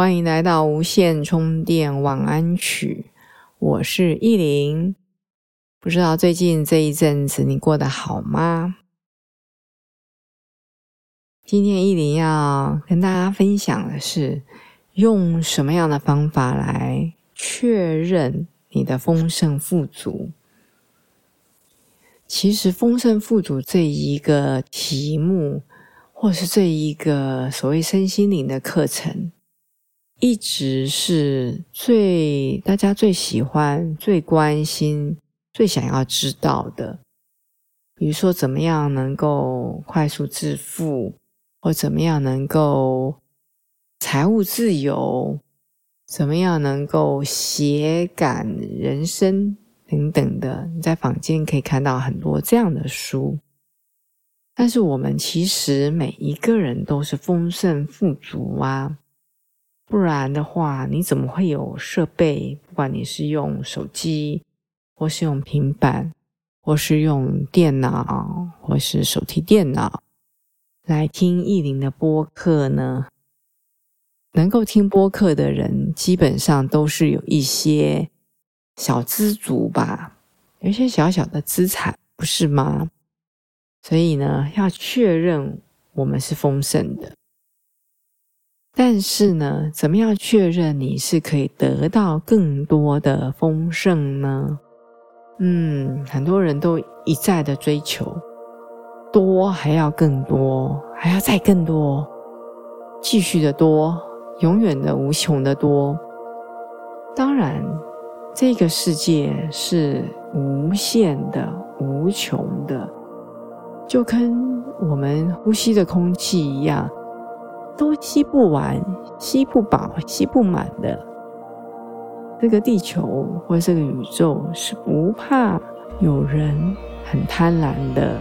欢迎来到无线充电晚安曲。我是意林，不知道最近这一阵子你过得好吗？今天意林要跟大家分享的是，用什么样的方法来确认你的丰盛富足？其实，丰盛富足这一个题目。或是这一个所谓身心灵的课程，一直是最大家最喜欢、最关心、最想要知道的。比如说，怎么样能够快速致富，或怎么样能够财务自由，怎么样能够写感人生等等的，你在坊间可以看到很多这样的书。但是我们其实每一个人都是丰盛富足啊，不然的话，你怎么会有设备？不管你是用手机，或是用平板，或是用电脑，或是手提电脑来听意林的播客呢？能够听播客的人，基本上都是有一些小资族吧，有一些小小的资产，不是吗？所以呢，要确认我们是丰盛的，但是呢，怎么样确认你是可以得到更多的丰盛呢？嗯，很多人都一再的追求多，还要更多，还要再更多，继续的多，永远的无穷的多。当然，这个世界是无限的、无穷的。就跟我们呼吸的空气一样，都吸不完、吸不饱、吸不满的。这个地球或这个宇宙是不怕有人很贪婪的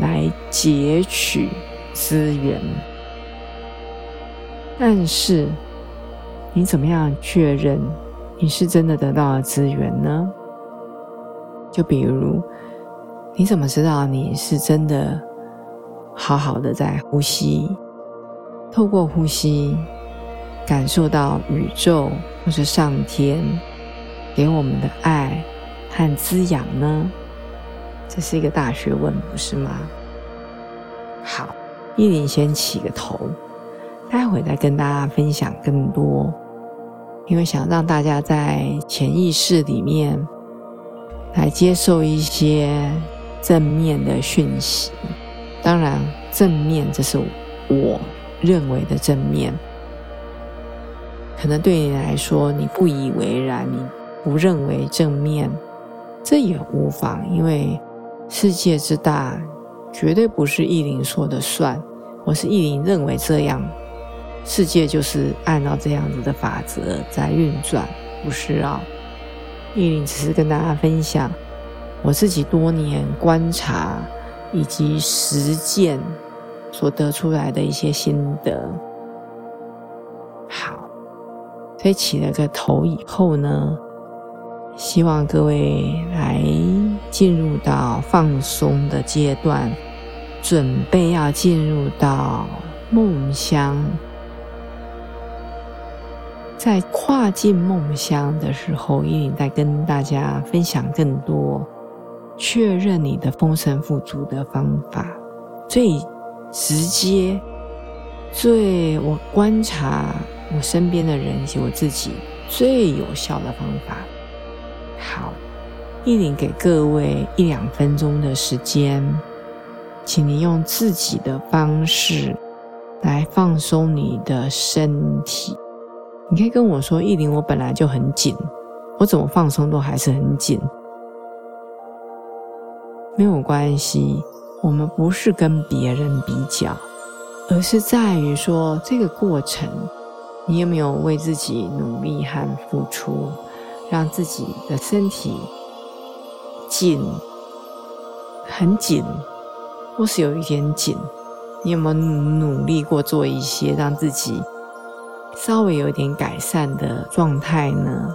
来截取资源，但是你怎么样确认你是真的得到了资源呢？就比如。你怎么知道你是真的好好的在呼吸？透过呼吸，感受到宇宙或是上天给我们的爱和滋养呢？这是一个大学问，不是吗？好，依林先起个头，待会再跟大家分享更多，因为想让大家在潜意识里面来接受一些。正面的讯息，当然正面，这是我认为的正面。可能对你来说，你不以为然，你不认为正面，这也无妨，因为世界之大，绝对不是意林说的算。我是意林认为这样，世界就是按照这样子的法则在运转，不是啊。意林只是跟大家分享。我自己多年观察以及实践所得出来的一些心得，好，所以起了个头以后呢，希望各位来进入到放松的阶段，准备要进入到梦乡，在跨进梦乡的时候，一定在跟大家分享更多。确认你的丰盛富足的方法，最直接、最我观察我身边的人以及我自己最有效的方法。好，一林给各位一两分钟的时间，请你用自己的方式来放松你的身体。你可以跟我说：“一林，我本来就很紧，我怎么放松都还是很紧。”没有关系，我们不是跟别人比较，而是在于说这个过程，你有没有为自己努力和付出，让自己的身体紧很紧，或是有一点紧？你有没有努力过做一些让自己稍微有点改善的状态呢？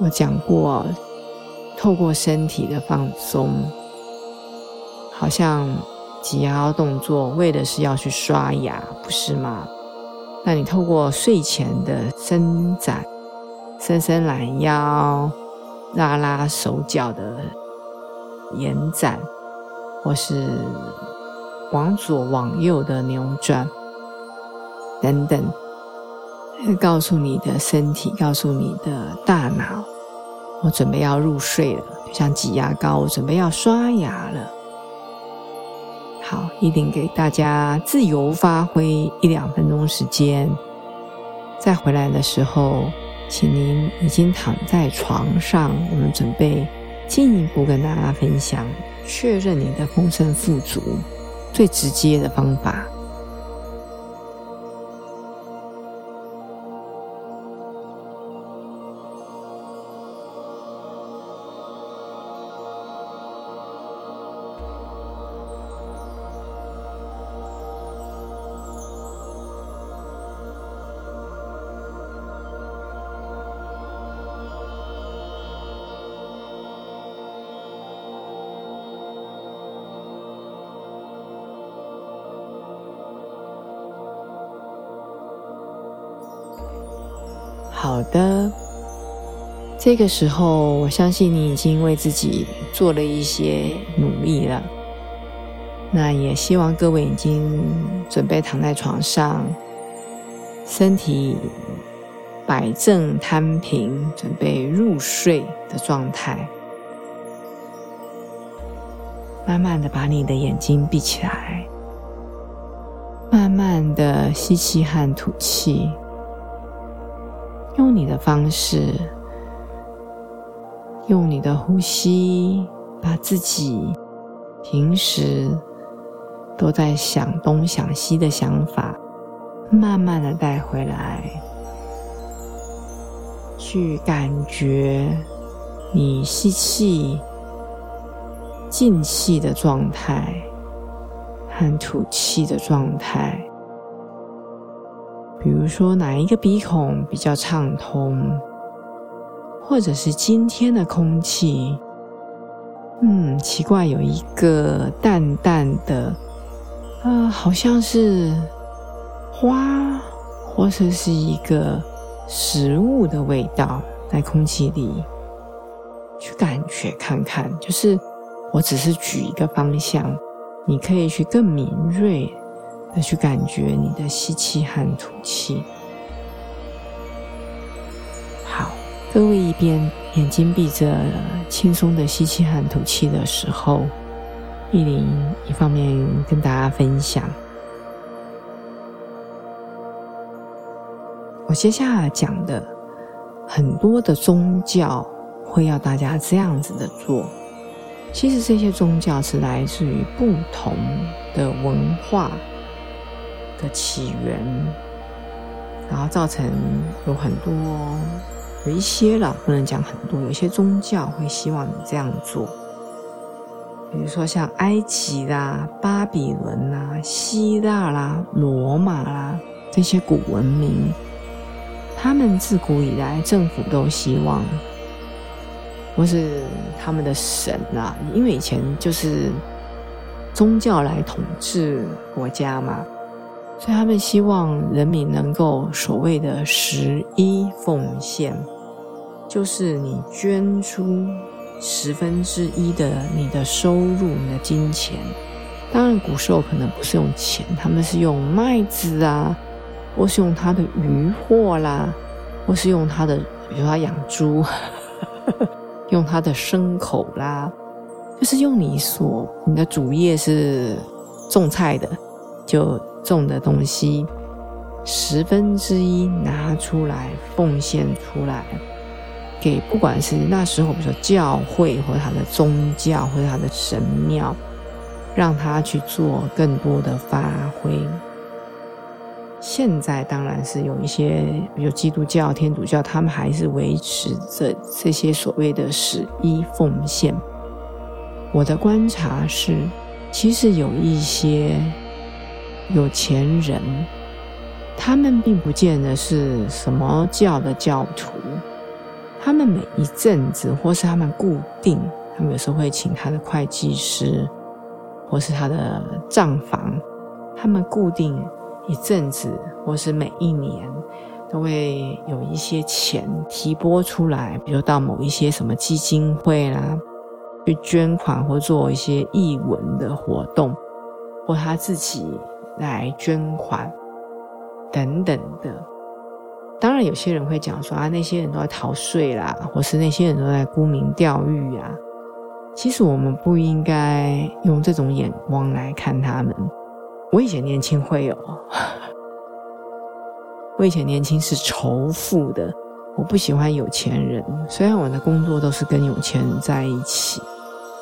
我讲过，透过身体的放松，好像。挤压动作为的是要去刷牙，不是吗？那你透过睡前的伸展、伸伸懒腰、拉拉手脚的延展，或是往左往右的扭转等等，告诉你的身体，告诉你的大脑，我准备要入睡了，就像挤牙膏，我准备要刷牙了。好，一定给大家自由发挥一两分钟时间。再回来的时候，请您已经躺在床上，我们准备进一步跟大家分享确认你的丰盛富足最直接的方法。这个时候，我相信你已经为自己做了一些努力了。那也希望各位已经准备躺在床上，身体摆正摊平，准备入睡的状态。慢慢的把你的眼睛闭起来，慢慢的吸气和吐气。用你的方式，用你的呼吸，把自己平时都在想东想西的想法，慢慢的带回来，去感觉你吸气、进气的状态和吐气的状态。比如说，哪一个鼻孔比较畅通，或者是今天的空气，嗯，奇怪，有一个淡淡的，啊，好像是花，或者是一个食物的味道在空气里，去感觉看看。就是我只是举一个方向，你可以去更敏锐。的去感觉你的吸气和吐气。各位一边眼睛闭着，轻松的吸气和吐气的时候，意林一方面跟大家分享，我接下来讲的很多的宗教会要大家这样子的做。其实这些宗教是来自于不同的文化。的起源，然后造成有很多有一些了，不能讲很多，有些宗教会希望你这样做。比如说像埃及啦、巴比伦啦、希腊啦、罗马啦这些古文明，他们自古以来政府都希望，或是他们的神啊，因为以前就是宗教来统治国家嘛。所以他们希望人民能够所谓的十一奉献，就是你捐出十分之一的你的收入、你的金钱。当然，古时候可能不是用钱，他们是用麦子啊，或是用他的渔获啦，或是用他的，比如他养猪，用他的牲口啦，就是用你所你的主业是种菜的，就。种的东西十分之一拿出来奉献出来，给不管是那时候，比如说教会或者他的宗教或者他的神庙，让他去做更多的发挥。现在当然是有一些，比如基督教、天主教，他们还是维持着这些所谓的十一奉献。我的观察是，其实有一些有钱人，他们并不见得是什么教的教徒，他们每一阵子，或是他们固定，他们有时候会请他的会计师，或是他的账房，他们固定。一阵子，或是每一年，都会有一些钱提拨出来，比如到某一些什么基金会啦，去捐款或做一些译文的活动，或他自己来捐款等等的。当然，有些人会讲说啊，那些人都在逃税啦，或是那些人都在沽名钓誉啊。其实，我们不应该用这种眼光来看他们。我以前年轻会有，我以前年轻是仇富的，我不喜欢有钱人。虽然我的工作都是跟有钱人在一起，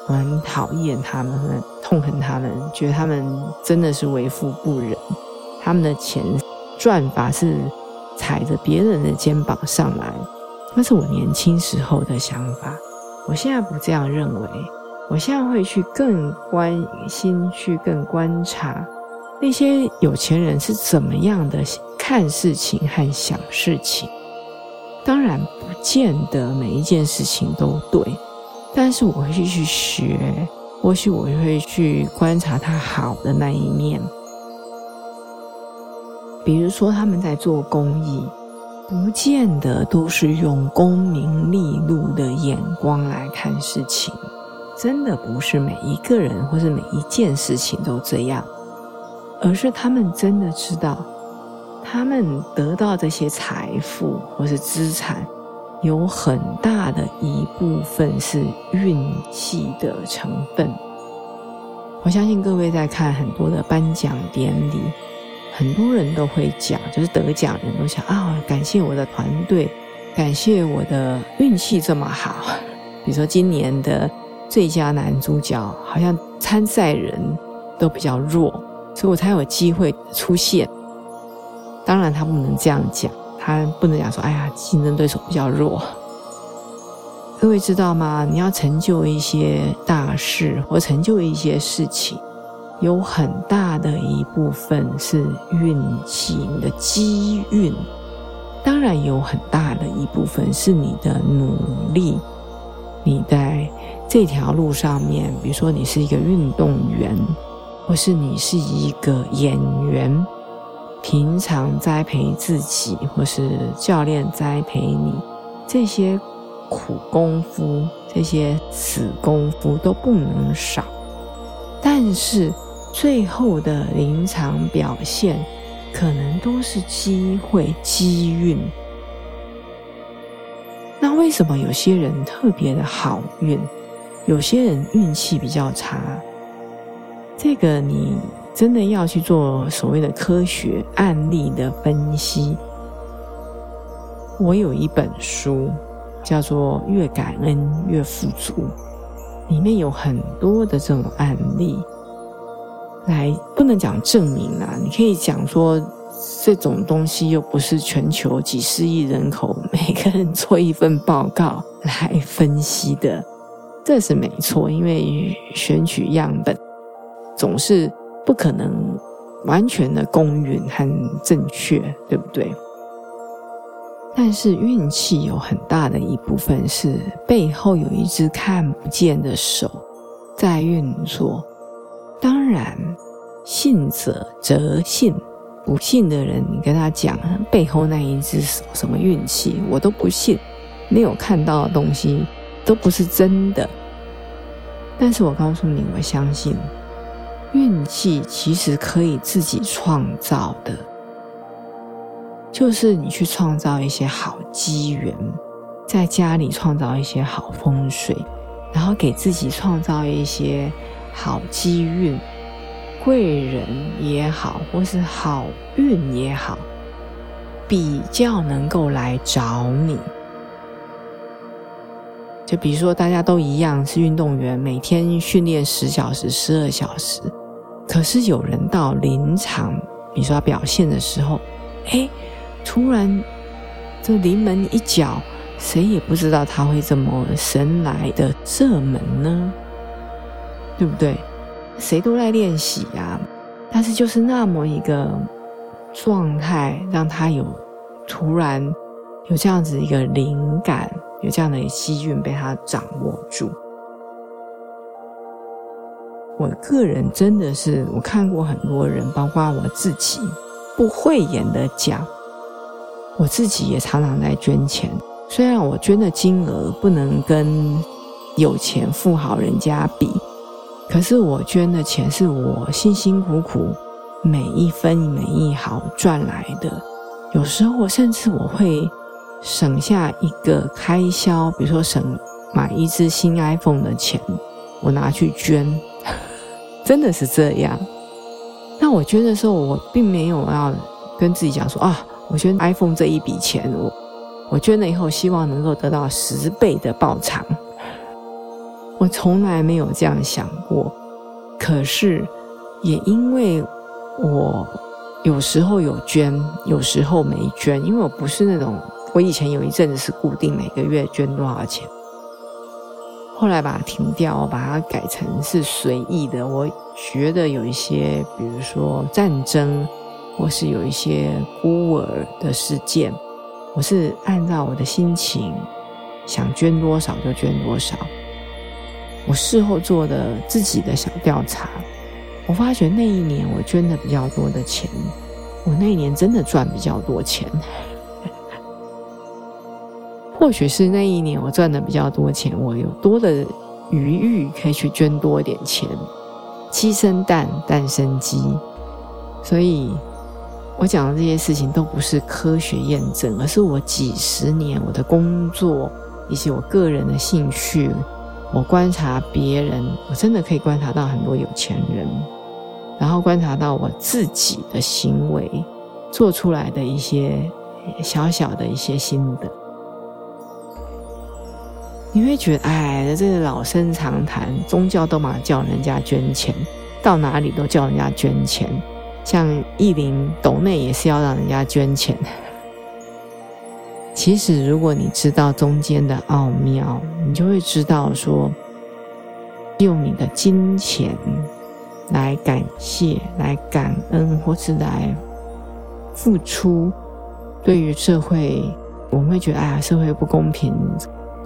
我很讨厌他们，很痛恨他们，觉得他们真的是为富不仁。他们的钱赚法是踩着别人的肩膀上来，那是我年轻时候的想法。我现在不这样认为，我现在会去更关心，去更观察。那些有钱人是怎么样的看事情和想事情？当然，不见得每一件事情都对，但是我会去学，或许我会去观察他好的那一面。比如说，他们在做公益，不见得都是用功名利禄的眼光来看事情，真的不是每一个人或是每一件事情都这样。而是他们真的知道，他们得到这些财富或是资产，有很大的一部分是运气的成分。我相信各位在看很多的颁奖典礼，很多人都会讲，就是得奖人都想啊，感谢我的团队，感谢我的运气这么好。比如说今年的最佳男主角，好像参赛人都比较弱。所以我才有机会出现。当然，他不能这样讲，他不能讲说：“哎呀，竞争对手比较弱。”各位知道吗？你要成就一些大事或成就一些事情，有很大的一部分是运气，你的机运；当然，有很大的一部分是你的努力。你在这条路上面，比如说你是一个运动员。或是你是一个演员，平常栽培自己，或是教练栽培你，这些苦功夫、这些死功夫都不能少。但是最后的临场表现，可能都是机会、机运。那为什么有些人特别的好运，有些人运气比较差？这个你真的要去做所谓的科学案例的分析。我有一本书叫做《越感恩越富足》，里面有很多的这种案例，来不能讲证明啦，你可以讲说这种东西又不是全球几十亿人口每个人做一份报告来分析的，这是没错，因为选取样本。总是不可能完全的公允和正确，对不对？但是运气有很大的一部分是背后有一只看不见的手在运作。当然，信者则信，不信的人，你跟他讲背后那一只手什么运气，我都不信。你有看到的东西都不是真的。但是我告诉你，我相信。运气其实可以自己创造的，就是你去创造一些好机缘，在家里创造一些好风水，然后给自己创造一些好机运，贵人也好，或是好运也好，比较能够来找你。就比如说，大家都一样是运动员，每天训练十小时、十二小时。可是有人到临场比如说表现的时候，哎，突然这临门一脚，谁也不知道他会这么神来的射门呢？对不对？谁都在练习啊，但是就是那么一个状态，让他有突然有这样子一个灵感，有这样的机运被他掌握住。我个人真的是，我看过很多人，包括我自己，不讳言的讲，我自己也常常在捐钱。虽然我捐的金额不能跟有钱富豪人家比。可是我捐的钱是我辛辛苦苦每一分每一毫赚来的，有时候我甚至我会省下一个开销，比如说省买一支新 iPhone 的钱，我拿去捐，真的是这样。那我捐的时候，我并没有要跟自己讲说啊，我捐 iPhone 这一笔钱，我我捐了以后，希望能够得到十倍的报偿。我从来没有这样想过，可是也因为我有时候有捐，有时候没捐，因为我不是那种，我以前有一阵子是固定每个月捐多少钱，后来把它停掉，把它改成是随意的。我觉得有一些，比如说战争，或是有一些孤儿的事件，我是按照我的心情想捐多少就捐多少。我事后做的自己的小调查，我发觉那一年我捐的比较多的钱，我那一年真的赚比较多钱。或许是那一年我赚的比较多钱，我有多的余裕可以去捐多一点钱。鸡生蛋，蛋生鸡，所以我讲的这些事情都不是科学验证，而是我几十年我的工作以及我个人的兴趣。我观察别人，我真的可以观察到很多有钱人，然后观察到我自己的行为做出来的一些小小的一些心得，你会觉得，哎，这是老生常谈，宗教都嘛叫人家捐钱，到哪里都叫人家捐钱，像义林斗内也是要让人家捐钱。其实，如果你知道中间的奥妙，你就会知道说，用你的金钱来感谢、来感恩，或是来付出，对于社会，我们会觉得哎呀，社会不公平，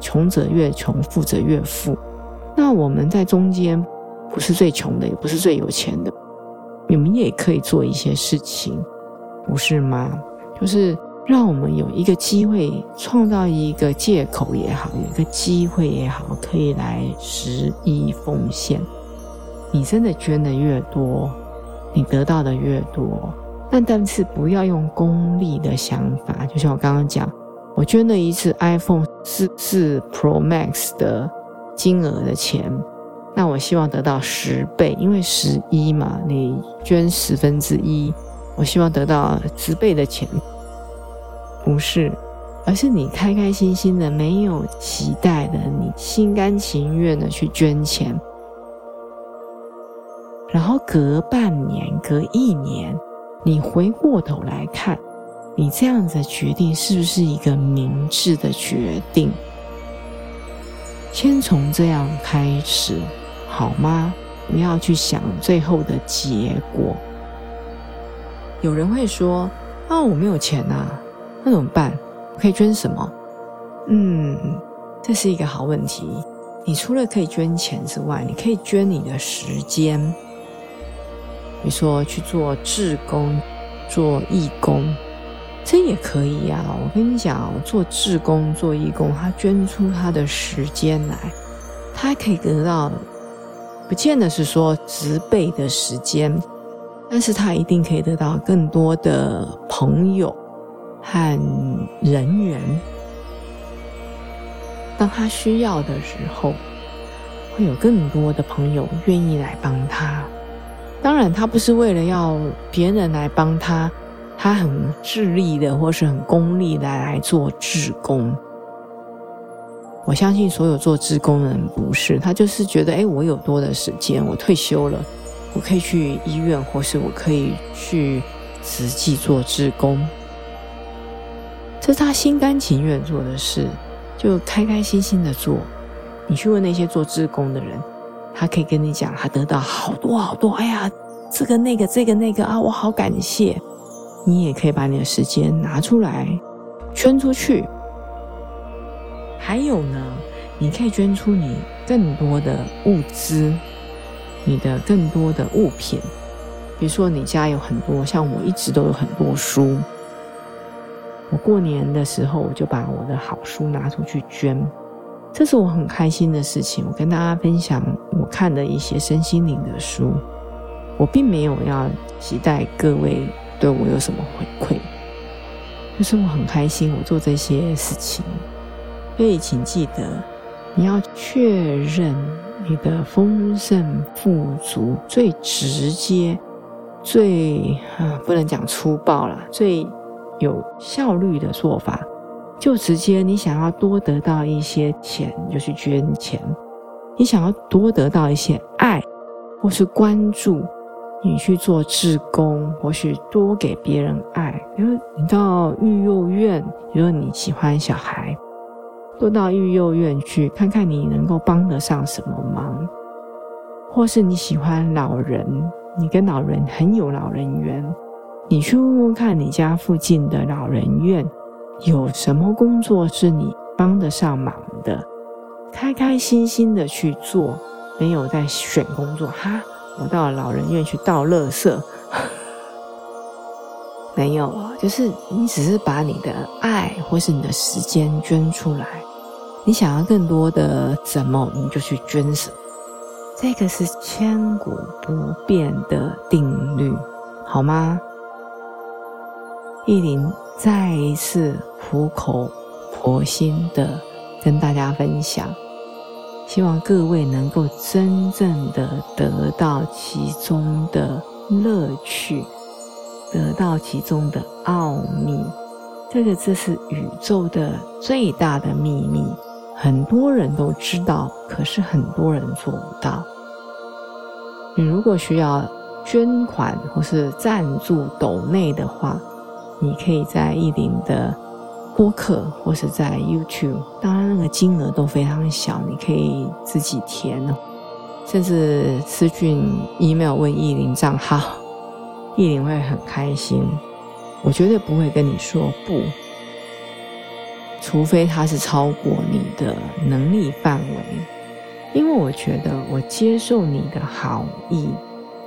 穷者越穷，富者越富。那我们在中间不是最穷的，也不是最有钱的，你们也可以做一些事情，不是吗？就是。让我们有一个机会，创造一个借口也好，有一个机会也好，可以来十一奉献。你真的捐的越多，你得到的越多。但但是不要用功利的想法，就像我刚刚讲，我捐了一次 iPhone 四四 Pro Max 的金额的钱，那我希望得到十倍，因为十一嘛，你捐十分之一，我希望得到十倍的钱。不是，而是你开开心心的、没有期待的，你心甘情愿的去捐钱，然后隔半年、隔一年，你回过头来看，你这样子的决定是不是一个明智的决定？先从这样开始，好吗？不要去想最后的结果。有人会说：“啊，我没有钱呐。”那怎么办？可以捐什么？嗯，这是一个好问题。你除了可以捐钱之外，你可以捐你的时间，比如说去做志工、做义工，这也可以呀。我跟你讲，做志工、做义工，他捐出他的时间来，他还可以得到，不见得是说十倍的时间，但是他一定可以得到更多的朋友。和人员，当他需要的时候，会有更多的朋友愿意来帮他。当然，他不是为了要别人来帮他，他很智力的或是很功利的来做志工。我相信所有做志工的人不是，他就是觉得，哎，我有多的时间，我退休了，我可以去医院，或是我可以去。实际做志工。这是他心甘情愿做的事，就开开心心的做。你去问那些做志工的人，他可以跟你讲，他得到好多好多。哎呀，这个那个这个那个啊，我好感谢。你也可以把你的时间拿出来捐出去。还有呢，你可以捐出你更多的物资，你的更多的物品。比如说，你家有很多，像我一直都有很多书。我过年的时候，我就把我的好书拿出去捐，这是我很开心的事情。我跟大家分享我看的一些身心灵的书，我并没有要期待各位对我有什么回馈，就是我很开心，我做这些事情。所以，请记得，你要确认你的丰盛富足最直接、最啊不能讲粗暴了，最。有效率的做法，就直接你想要多得到一些钱，就去捐钱；你想要多得到一些爱或是关注，你去做志工，或许多给别人爱。比如你到育幼院，如果你喜欢小孩，多到育幼院去看看你能够帮得上什么忙；或是你喜欢老人，你跟老人很有老人缘。你去问问看，你家附近的老人院有什么工作是你帮得上忙的？开开心心的去做，没有在选工作哈。我到老人院去倒垃圾，没有，就是你只是把你的爱或是你的时间捐出来。你想要更多的什么，你就去捐什么。这个是千古不变的定律，好吗？意林再一次苦口婆心的跟大家分享，希望各位能够真正的得到其中的乐趣，得到其中的奥秘。这个这是宇宙的最大的秘密，很多人都知道，可是很多人做不到。你如果需要捐款或是赞助斗内的话，你可以在意林的播客，或是在 YouTube，当然那个金额都非常小，你可以自己填哦，甚至私讯 email 问意林账号，意林会很开心。我绝对不会跟你说不，除非他是超过你的能力范围，因为我觉得我接受你的好意，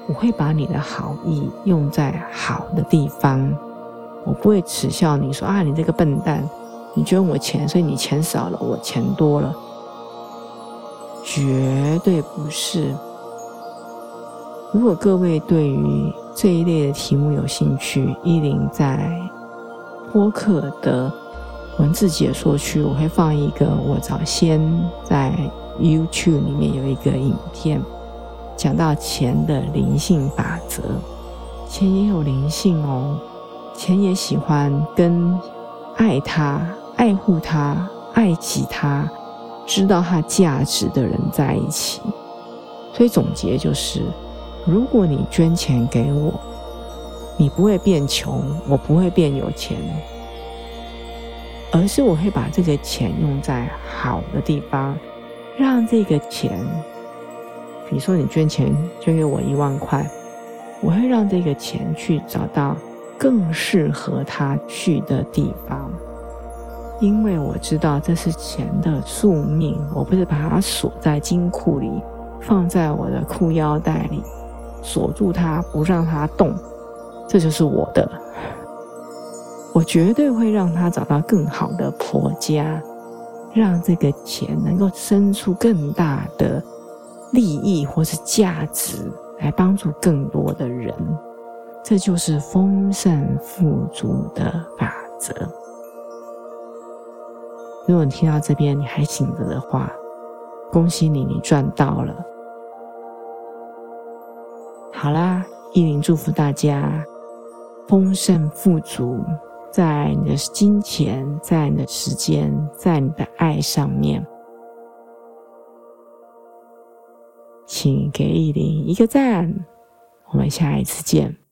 我会把你的好意用在好的地方。我不会耻笑你说啊，你这个笨蛋，你捐我钱，所以你钱少了，我钱多了，绝对不是。如果各位对于这一类的题目有兴趣，依林在播客的文字解说区，我会放一个我早先在 YouTube 里面有一个影片，讲到钱的灵性法则，钱也有灵性哦。钱也喜欢跟爱他、爱护他、爱起他、知道他价值的人在一起。所以总结就是：如果你捐钱给我，你不会变穷，我不会变有钱，而是我会把这个钱用在好的地方，让这个钱，比如说你捐钱捐给我一万块，我会让这个钱去找到。更适合他去的地方，因为我知道这是钱的宿命。我不是把它锁在金库里，放在我的裤腰带里，锁住它，不让它动。这就是我的。我绝对会让他找到更好的婆家，让这个钱能够生出更大的利益或是价值，来帮助更多的人。这就是丰盛富足的法则。如果你听到这边你还醒着的话，恭喜你，你赚到了。好啦，意林祝福大家丰盛富足，在你的金钱，在你的时间，在你的爱上面，请给意林一个赞。我们下一次见。